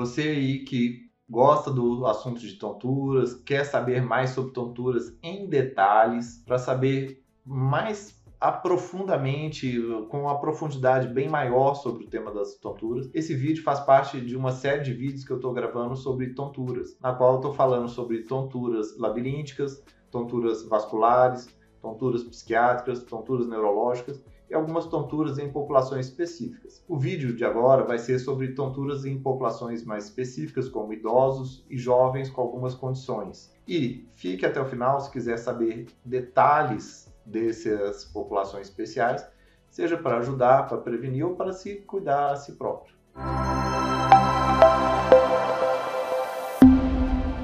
Você aí que gosta do assunto de tonturas, quer saber mais sobre tonturas em detalhes, para saber mais aprofundamente, com uma profundidade bem maior sobre o tema das tonturas. Esse vídeo faz parte de uma série de vídeos que eu estou gravando sobre tonturas, na qual eu estou falando sobre tonturas labirínticas, tonturas vasculares, tonturas psiquiátricas, tonturas neurológicas e algumas tonturas em populações específicas. O vídeo de agora vai ser sobre tonturas em populações mais específicas, como idosos e jovens com algumas condições. E fique até o final se quiser saber detalhes dessas populações especiais, seja para ajudar, para prevenir ou para se cuidar a si próprio.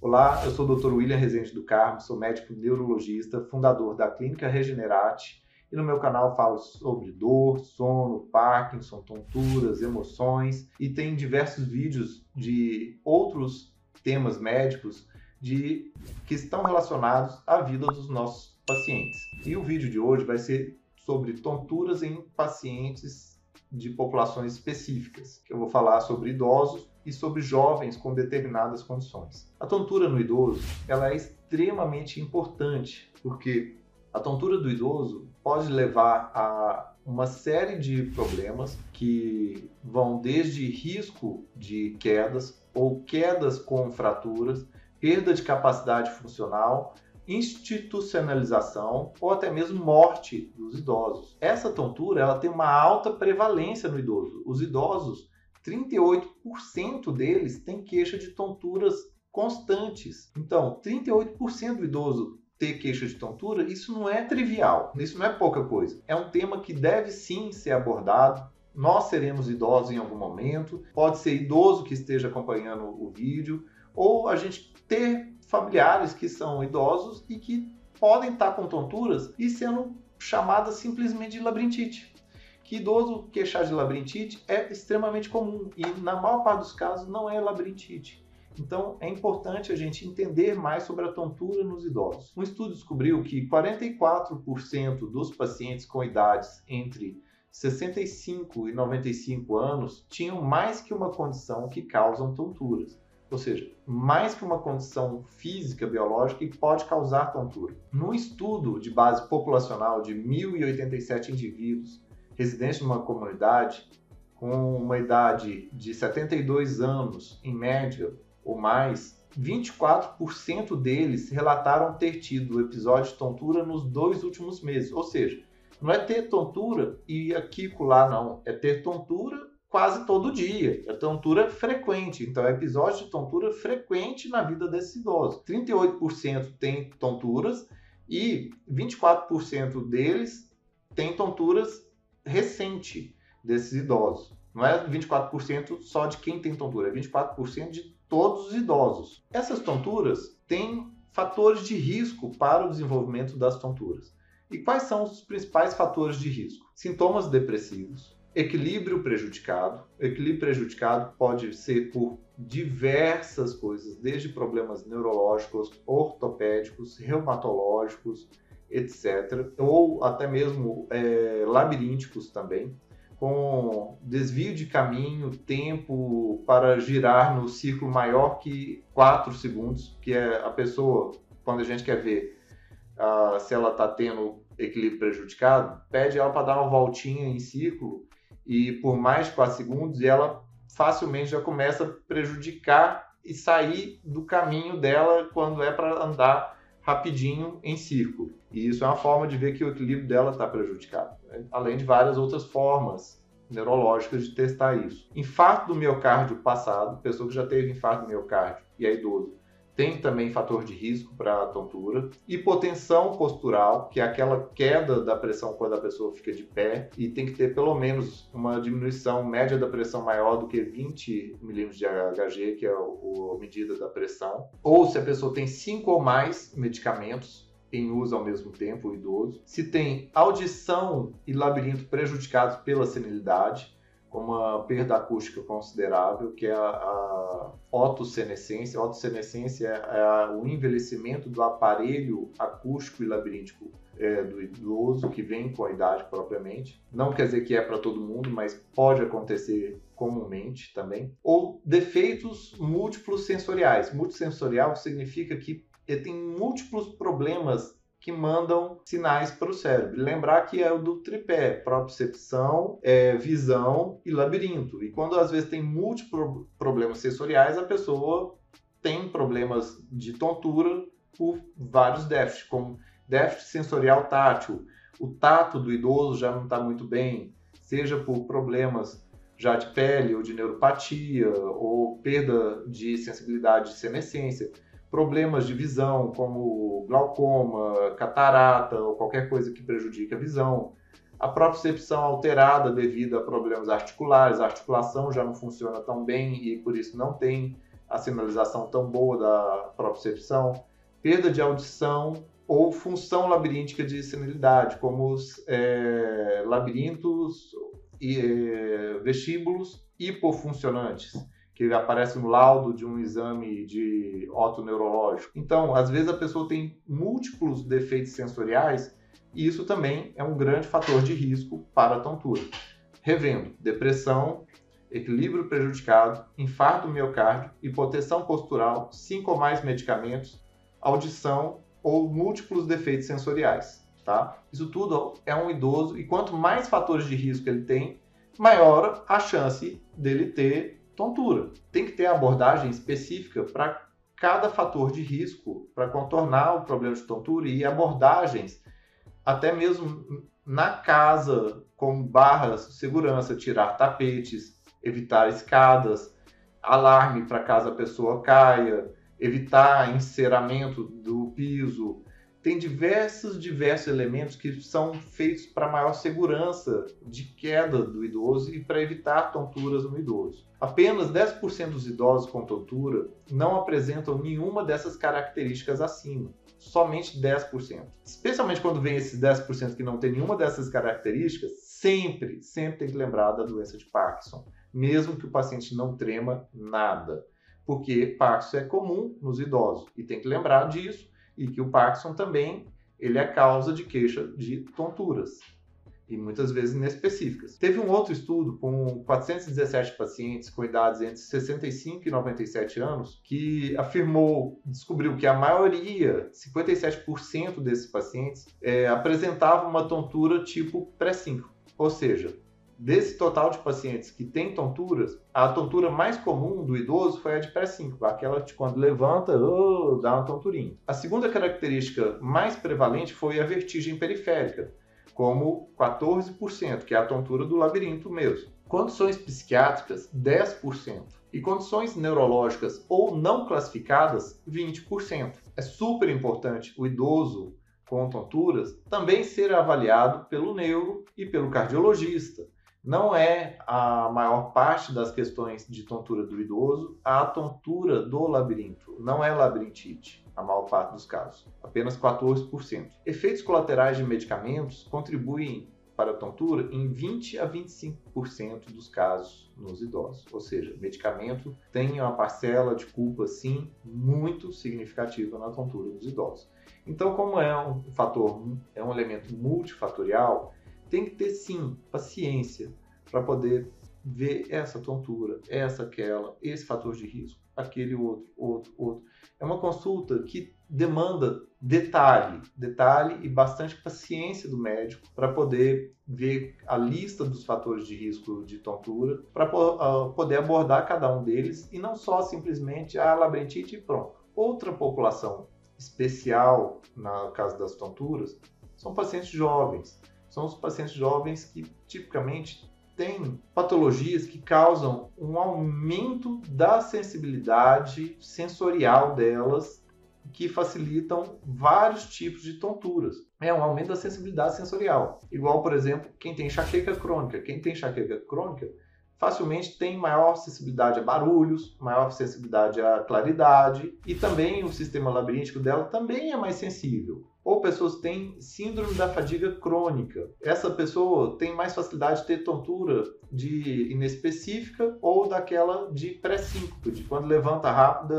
Olá, eu sou o Dr. William Rezende do Carmo, sou médico neurologista, fundador da Clínica Regenerate e no meu canal falo sobre dor, sono, Parkinson, tonturas, emoções e tem diversos vídeos de outros temas médicos de que estão relacionados à vida dos nossos pacientes. E o vídeo de hoje vai ser sobre tonturas em pacientes de populações específicas, eu vou falar sobre idosos e sobre jovens com determinadas condições. A tontura no idoso, ela é extremamente importante, porque a tontura do idoso pode levar a uma série de problemas que vão desde risco de quedas ou quedas com fraturas, perda de capacidade funcional, institucionalização ou até mesmo morte dos idosos. Essa tontura ela tem uma alta prevalência no idoso. Os idosos, 38% deles têm queixa de tonturas constantes. Então, 38% do idoso ter queixa de tontura, isso não é trivial, isso não é pouca coisa. É um tema que deve sim ser abordado. Nós seremos idosos em algum momento, pode ser idoso que esteja acompanhando o vídeo, ou a gente ter familiares que são idosos e que podem estar com tonturas e sendo chamadas simplesmente de labirintite. Que idoso queixar de labirintite é extremamente comum e na maior parte dos casos não é labirintite. Então, é importante a gente entender mais sobre a tontura nos idosos. Um estudo descobriu que 44% dos pacientes com idades entre 65 e 95 anos tinham mais que uma condição que causam tonturas. Ou seja, mais que uma condição física biológica que pode causar tontura. Num estudo de base populacional de 1.087 indivíduos residentes numa comunidade com uma idade de 72 anos em média ou mais, 24% deles relataram ter tido episódio de tontura nos dois últimos meses. Ou seja, não é ter tontura e aqui colar, não. É ter tontura quase todo dia. É tontura frequente. Então, é episódio de tontura frequente na vida desse idoso. 38% tem tonturas e 24% deles têm tonturas recente desses idosos. Não é 24% só de quem tem tontura, é 24% de todos os idosos. Essas tonturas têm fatores de risco para o desenvolvimento das tonturas. E quais são os principais fatores de risco? Sintomas depressivos, equilíbrio prejudicado. Equilíbrio prejudicado pode ser por diversas coisas, desde problemas neurológicos, ortopédicos, reumatológicos, etc., ou até mesmo é, labirínticos também com desvio de caminho, tempo para girar no círculo maior que 4 segundos, que é a pessoa, quando a gente quer ver uh, se ela está tendo equilíbrio prejudicado, pede ela para dar uma voltinha em círculo e por mais de 4 segundos e ela facilmente já começa a prejudicar e sair do caminho dela quando é para andar rapidinho em círculo. E isso é uma forma de ver que o equilíbrio dela está prejudicado, né? além de várias outras formas neurológicas de testar isso. Infarto do miocárdio passado, pessoa que já teve infarto do miocárdio e é idoso, tem também fator de risco para tontura. Hipotensão postural, que é aquela queda da pressão quando a pessoa fica de pé e tem que ter pelo menos uma diminuição média da pressão maior do que 20 milímetros de Hg, que é a medida da pressão. Ou se a pessoa tem cinco ou mais medicamentos em uso ao mesmo tempo, o idoso. Se tem audição e labirinto prejudicados pela senilidade com uma perda acústica considerável, que é a, a otossenescência. A otossenescência é, é o envelhecimento do aparelho acústico e labiríntico é, do idoso, que vem com a idade propriamente. Não quer dizer que é para todo mundo, mas pode acontecer comumente também, ou defeitos múltiplos sensoriais. Multissensorial significa que tem múltiplos problemas que mandam sinais para o cérebro. Lembrar que é o do tripé, propriocepção, é, visão e labirinto. E quando às vezes tem múltiplos problemas sensoriais, a pessoa tem problemas de tontura por vários déficits, como déficit sensorial tátil. O tato do idoso já não está muito bem, seja por problemas já de pele ou de neuropatia, ou perda de sensibilidade de senescência problemas de visão, como glaucoma, catarata ou qualquer coisa que prejudique a visão, a percepção alterada devido a problemas articulares, a articulação já não funciona tão bem e por isso não tem a sinalização tão boa da percepção, perda de audição ou função labiríntica de senilidade, como os é, labirintos e é, vestíbulos hipofuncionantes que aparece no laudo de um exame de otoneurológico. Então, às vezes a pessoa tem múltiplos defeitos sensoriais e isso também é um grande fator de risco para a tontura. Revendo, depressão, equilíbrio prejudicado, infarto miocárdio, hipotensão postural, cinco ou mais medicamentos, audição ou múltiplos defeitos sensoriais. Tá? Isso tudo é um idoso e quanto mais fatores de risco ele tem, maior a chance dele ter tontura. Tem que ter abordagem específica para cada fator de risco, para contornar o problema de tontura e abordagens até mesmo na casa, com barras de segurança, tirar tapetes, evitar escadas, alarme para caso a pessoa caia, evitar enceramento do piso, tem diversos, diversos elementos que são feitos para maior segurança de queda do idoso e para evitar tonturas no idoso. Apenas 10% dos idosos com tontura não apresentam nenhuma dessas características acima. Somente 10%. Especialmente quando vem esses 10% que não tem nenhuma dessas características, sempre, sempre tem que lembrar da doença de Parkinson, mesmo que o paciente não trema nada, porque Parkinson é comum nos idosos e tem que lembrar disso e que o Parkinson também ele é causa de queixa de tonturas e muitas vezes inespecíficas. Teve um outro estudo com 417 pacientes com idades entre 65 e 97 anos que afirmou, descobriu que a maioria, 57% desses pacientes, é, apresentavam uma tontura tipo pré-5, ou seja, Desse total de pacientes que têm tonturas, a tontura mais comum do idoso foi a de pré-5, aquela de quando levanta, oh, dá uma tonturinha. A segunda característica mais prevalente foi a vertigem periférica, como 14%, que é a tontura do labirinto mesmo. Condições psiquiátricas, 10%. E condições neurológicas ou não classificadas, 20%. É super importante o idoso com tonturas também ser avaliado pelo neuro e pelo cardiologista não é a maior parte das questões de tontura do idoso a tontura do labirinto, não é labirintite, a maior parte dos casos, apenas 14%. Efeitos colaterais de medicamentos contribuem para a tontura em 20 a 25% dos casos nos idosos. Ou seja, medicamento tem uma parcela de culpa, sim, muito significativa na tontura dos idosos. Então, como é um fator, é um elemento multifatorial, tem que ter sim paciência para poder ver essa tontura, essa aquela, esse fator de risco, aquele outro, outro, outro. É uma consulta que demanda detalhe, detalhe e bastante paciência do médico para poder ver a lista dos fatores de risco de tontura, para uh, poder abordar cada um deles e não só simplesmente a labirintite e pronto. Outra população especial, no caso das tonturas, são pacientes jovens são os pacientes jovens que tipicamente têm patologias que causam um aumento da sensibilidade sensorial delas, que facilitam vários tipos de tonturas. É um aumento da sensibilidade sensorial. Igual, por exemplo, quem tem enxaqueca crônica. Quem tem enxaqueca crônica facilmente tem maior sensibilidade a barulhos, maior sensibilidade à claridade e também o sistema labiríntico dela também é mais sensível ou pessoas que têm síndrome da fadiga crônica. Essa pessoa tem mais facilidade de ter tontura de inespecífica ou daquela de pré-síncope, de quando levanta rápida,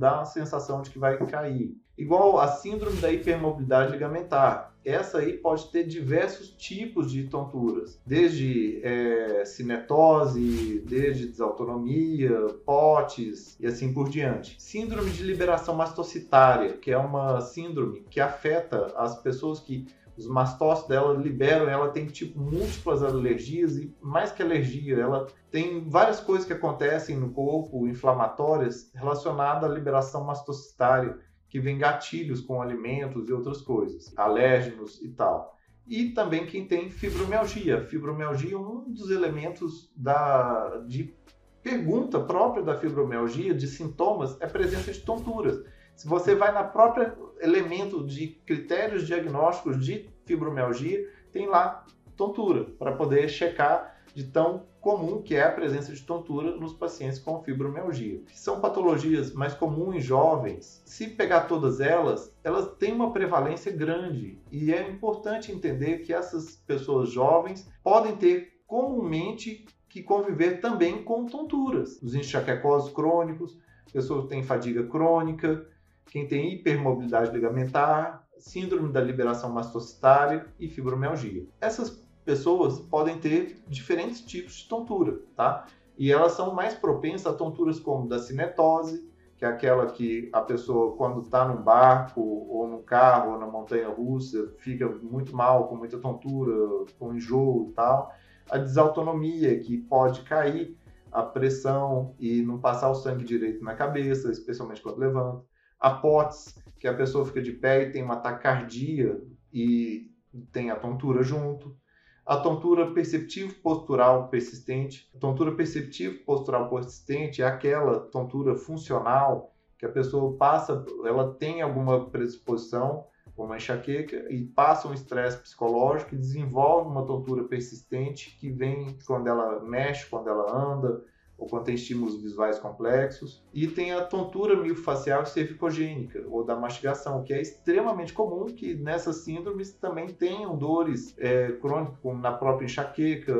dá uma sensação de que vai cair. Igual a síndrome da hipermobilidade ligamentar. Essa aí pode ter diversos tipos de tonturas, desde é, cinetose, desde desautonomia, POTS e assim por diante. Síndrome de liberação mastocitária, que é uma síndrome que afeta as pessoas que os mastócitos dela liberam, ela tem tipo múltiplas alergias e mais que alergia, ela tem várias coisas que acontecem no corpo inflamatórias relacionadas à liberação mastocitária, que vem gatilhos com alimentos e outras coisas, alérgenos e tal. E também quem tem fibromialgia. Fibromialgia é um dos elementos da, de pergunta própria da fibromialgia, de sintomas, é a presença de tonturas. Se você vai na própria elemento de critérios diagnósticos de fibromialgia, tem lá tontura, para poder checar de tão comum que é a presença de tontura nos pacientes com fibromialgia. São patologias mais comuns em jovens. Se pegar todas elas, elas têm uma prevalência grande e é importante entender que essas pessoas jovens podem ter comumente que conviver também com tonturas. Os enxaquecosos crônicos, pessoas que têm fadiga crônica, quem tem hipermobilidade ligamentar, síndrome da liberação mastocitária e fibromialgia. Essas pessoas podem ter diferentes tipos de tontura, tá? E elas são mais propensas a tonturas como da cinetose, que é aquela que a pessoa, quando está num barco, ou num carro, ou na montanha russa, fica muito mal, com muita tontura, com enjoo e tal. A desautonomia, que pode cair a pressão e não passar o sangue direito na cabeça, especialmente quando levanta a POTS, que a pessoa fica de pé e tem uma taquicardia e tem a tontura junto. A tontura perceptivo postural persistente. A tontura perceptivo postural persistente é aquela tontura funcional que a pessoa passa, ela tem alguma predisposição, uma enxaqueca, e passa um estresse psicológico e desenvolve uma tontura persistente que vem quando ela mexe, quando ela anda, ou quando tem estímulos visuais complexos. E tem a tontura miofascial cervicogênica, ou da mastigação, que é extremamente comum que nessas síndromes também tenham dores é, crônicas, como na própria enxaqueca,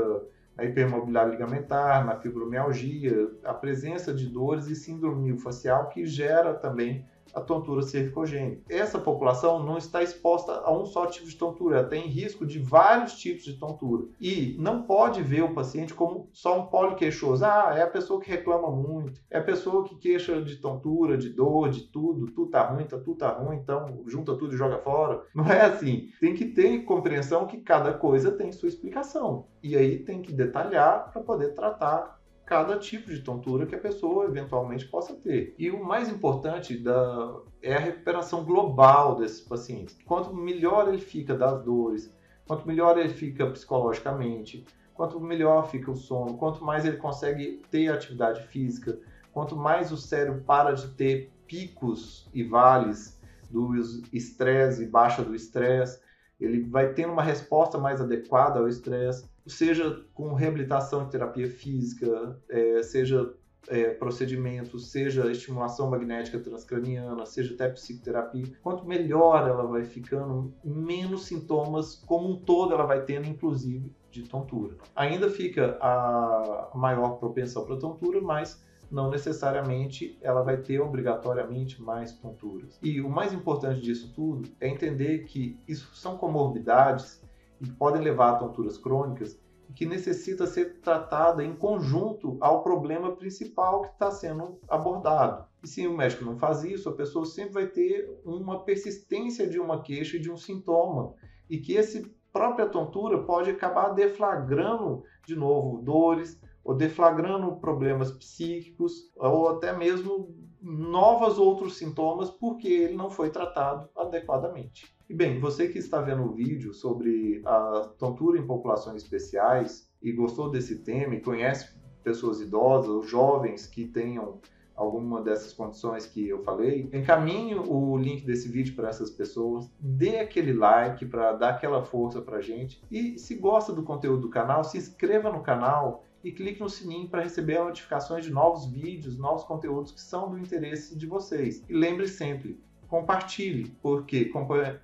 na hipermobilidade ligamentar, na fibromialgia, a presença de dores e síndrome miofascial que gera também a tontura cervicogênica. Essa população não está exposta a um só tipo de tontura, ela tem risco de vários tipos de tontura. E não pode ver o paciente como só um poliqueixoso. Ah, é a pessoa que reclama muito, é a pessoa que queixa de tontura, de dor, de tudo, tudo tá ruim, tá, tudo tá ruim, então junta tudo e joga fora. Não é assim. Tem que ter compreensão que cada coisa tem sua explicação. E aí tem que detalhar para poder tratar cada tipo de tontura que a pessoa eventualmente possa ter. E o mais importante da, é a recuperação global desses pacientes. Quanto melhor ele fica das dores, quanto melhor ele fica psicologicamente, quanto melhor fica o sono, quanto mais ele consegue ter atividade física, quanto mais o cérebro para de ter picos e vales do estresse e baixa do estresse, ele vai tendo uma resposta mais adequada ao estresse seja com reabilitação e terapia física, é, seja é, procedimentos, seja estimulação magnética transcraniana, seja até psicoterapia, quanto melhor ela vai ficando, menos sintomas como um todo ela vai tendo, inclusive de tontura. Ainda fica a maior propensão para tontura, mas não necessariamente ela vai ter obrigatoriamente mais tonturas. E o mais importante disso tudo é entender que isso são comorbidades e podem levar a tonturas crônicas e que necessita ser tratada em conjunto ao problema principal que está sendo abordado. E se o médico não faz isso, a pessoa sempre vai ter uma persistência de uma queixa e de um sintoma. E que esse própria tontura pode acabar deflagrando de novo dores, ou deflagrando problemas psíquicos, ou até mesmo novos outros sintomas, porque ele não foi tratado adequadamente. E bem, você que está vendo o vídeo sobre a tontura em populações especiais e gostou desse tema e conhece pessoas idosas ou jovens que tenham alguma dessas condições que eu falei, encaminhe o link desse vídeo para essas pessoas, dê aquele like para dar aquela força para gente e se gosta do conteúdo do canal, se inscreva no canal e clique no sininho para receber notificações de novos vídeos, novos conteúdos que são do interesse de vocês. E lembre sempre, compartilhe, porque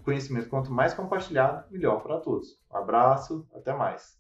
conhecimento quanto mais compartilhado, melhor para todos. Um abraço, até mais.